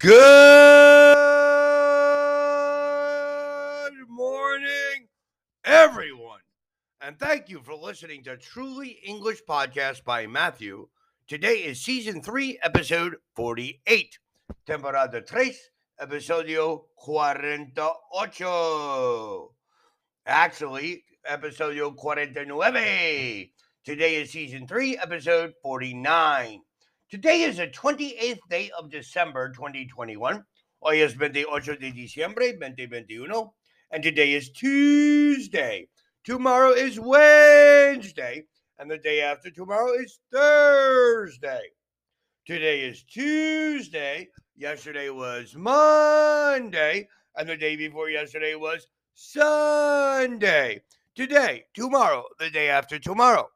Good morning, everyone. And thank you for listening to Truly English Podcast by Matthew. Today is season 3, episode 48. Temporada tres, episodio 48. Actually, episodio 49. Today is season 3, episode 49. Today is the 28th day of December 2021. Hoy es 28 de diciembre 2021. And today is Tuesday. Tomorrow is Wednesday. And the day after tomorrow is Thursday. Today is Tuesday. Yesterday was Monday. And the day before yesterday was Sunday. Today, tomorrow, the day after tomorrow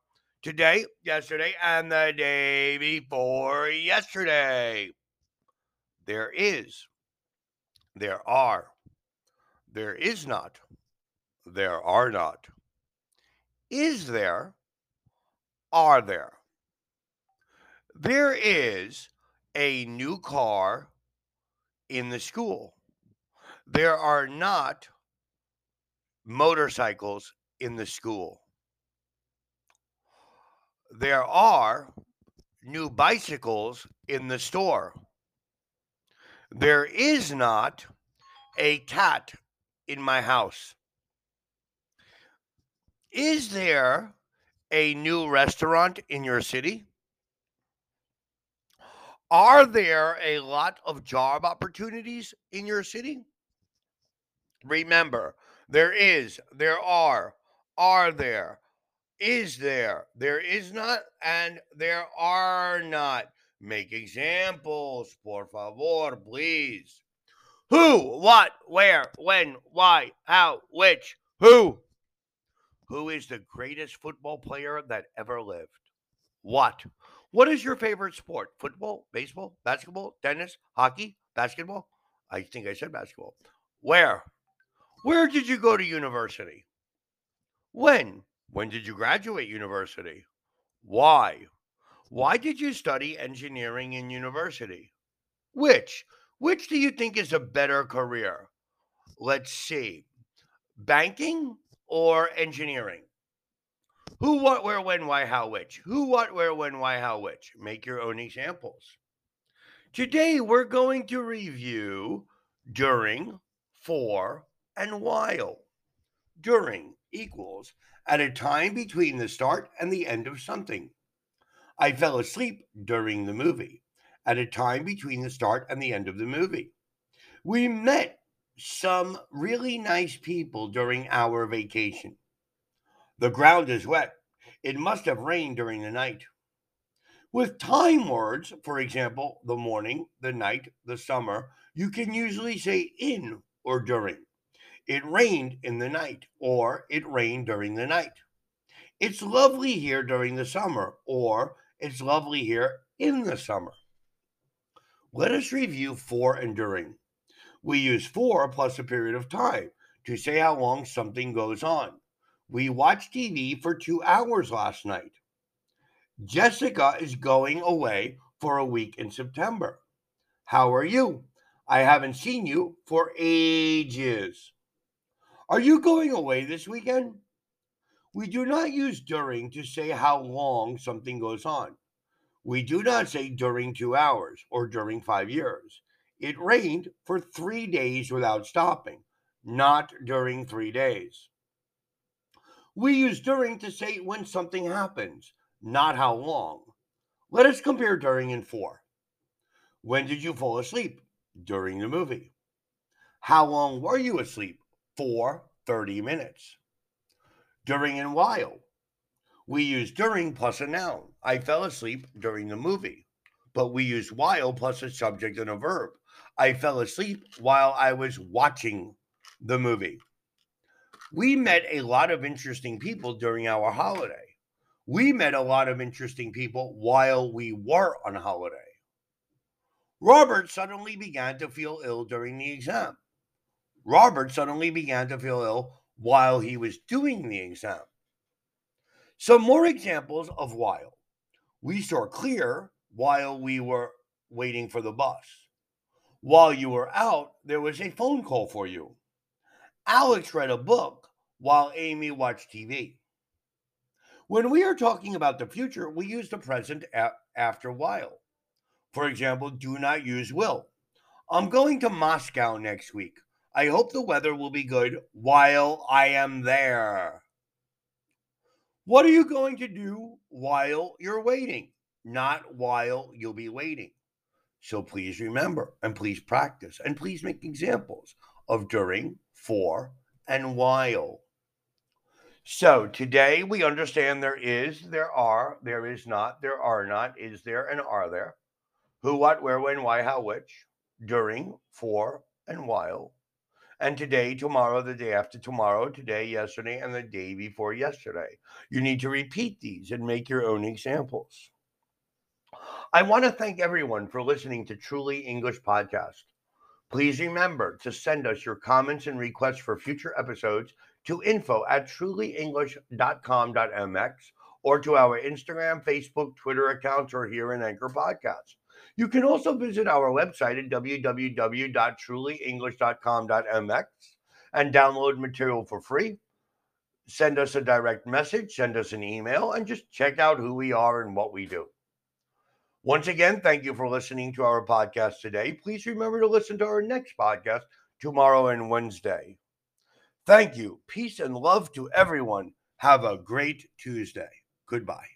today, yesterday, and the day before yesterday. There is, there are, there is not, there are not. Is there, are there? There is a new car in the school. There are not motorcycles in the school there are new bicycles in the store. There is not a cat in my house. Is there a new restaurant in your city? Are there a lot of job opportunities in your city? Remember, there is, there are, are there, is there? There is not, and there are not. Make examples, por favor, please. Who, what, where, when, why, how, which, who? Who is the greatest football player that ever lived? What? What is your favorite sport? Football, baseball, basketball, tennis, hockey, basketball? I think I said basketball. Where? Where did you go to university? When? When did you graduate university? Why? Mm. Why did you study engineering in university? Which? Which do you think is a better career? Let's see. Banking or engineering? Who, what, where, when, why, how, which? Who, what, where, when, why, how, which? Make your own examples. Today, we're going to review during, for, and while. During equals at a time between the start and the end of something. I fell asleep during the movie at a time between the start and the end of the movie. We met some really nice people during our vacation. The ground is wet. It must have rained during the night. With time words, for example, the morning, the night, the summer, you can usually say in or during. It rained in the night, or it rained during the night. It's lovely here during the summer, or it's lovely here in the summer. Let us review for and during. We use for plus a period of time to say how long something goes on. We watched TV for two hours last night. Jessica is going away for a week in September. How are you? I haven't seen you for ages. Are you going away this weekend? We do not use during to say how long something goes on. We do not say during two hours or during five years. It rained for three days without stopping, not during three days. We use during to say when something happens, not how long. Let us compare during and for. When did you fall asleep? During the movie. How long were you asleep? For 30 minutes. During and while. We use during plus a noun. I fell asleep during the movie, but we use while plus a subject and a verb. I fell asleep while I was watching the movie. We met a lot of interesting people during our holiday. We met a lot of interesting people while we were on holiday. Robert suddenly began to feel ill during the exam. Robert suddenly began to feel ill while he was doing the exam. Some more examples of while. We saw Claire while we were waiting for the bus. While you were out, there was a phone call for you. Alex read a book while Amy watched TV. When we are talking about the future, we use the present after while. For example, do not use will. I'm going to Moscow next week. I hope the weather will be good while I am there. What are you going to do while you're waiting? Not while you'll be waiting. So please remember and please practice and please make examples of during, for, and while. So today we understand there is, there are, there is not, there are not, is there, and are there. Who, what, where, when, why, how, which, during, for, and while. And today, tomorrow, the day after tomorrow, today, yesterday, and the day before yesterday. You need to repeat these and make your own examples. I want to thank everyone for listening to Truly English Podcast. Please remember to send us your comments and requests for future episodes to info at trulyenglish.com.mx or to our Instagram, Facebook, Twitter accounts, or here in Anchor Podcasts. You can also visit our website at www.trulyenglish.com.mx and download material for free. Send us a direct message, send us an email, and just check out who we are and what we do. Once again, thank you for listening to our podcast today. Please remember to listen to our next podcast tomorrow and Wednesday. Thank you. Peace and love to everyone. Have a great Tuesday. Goodbye.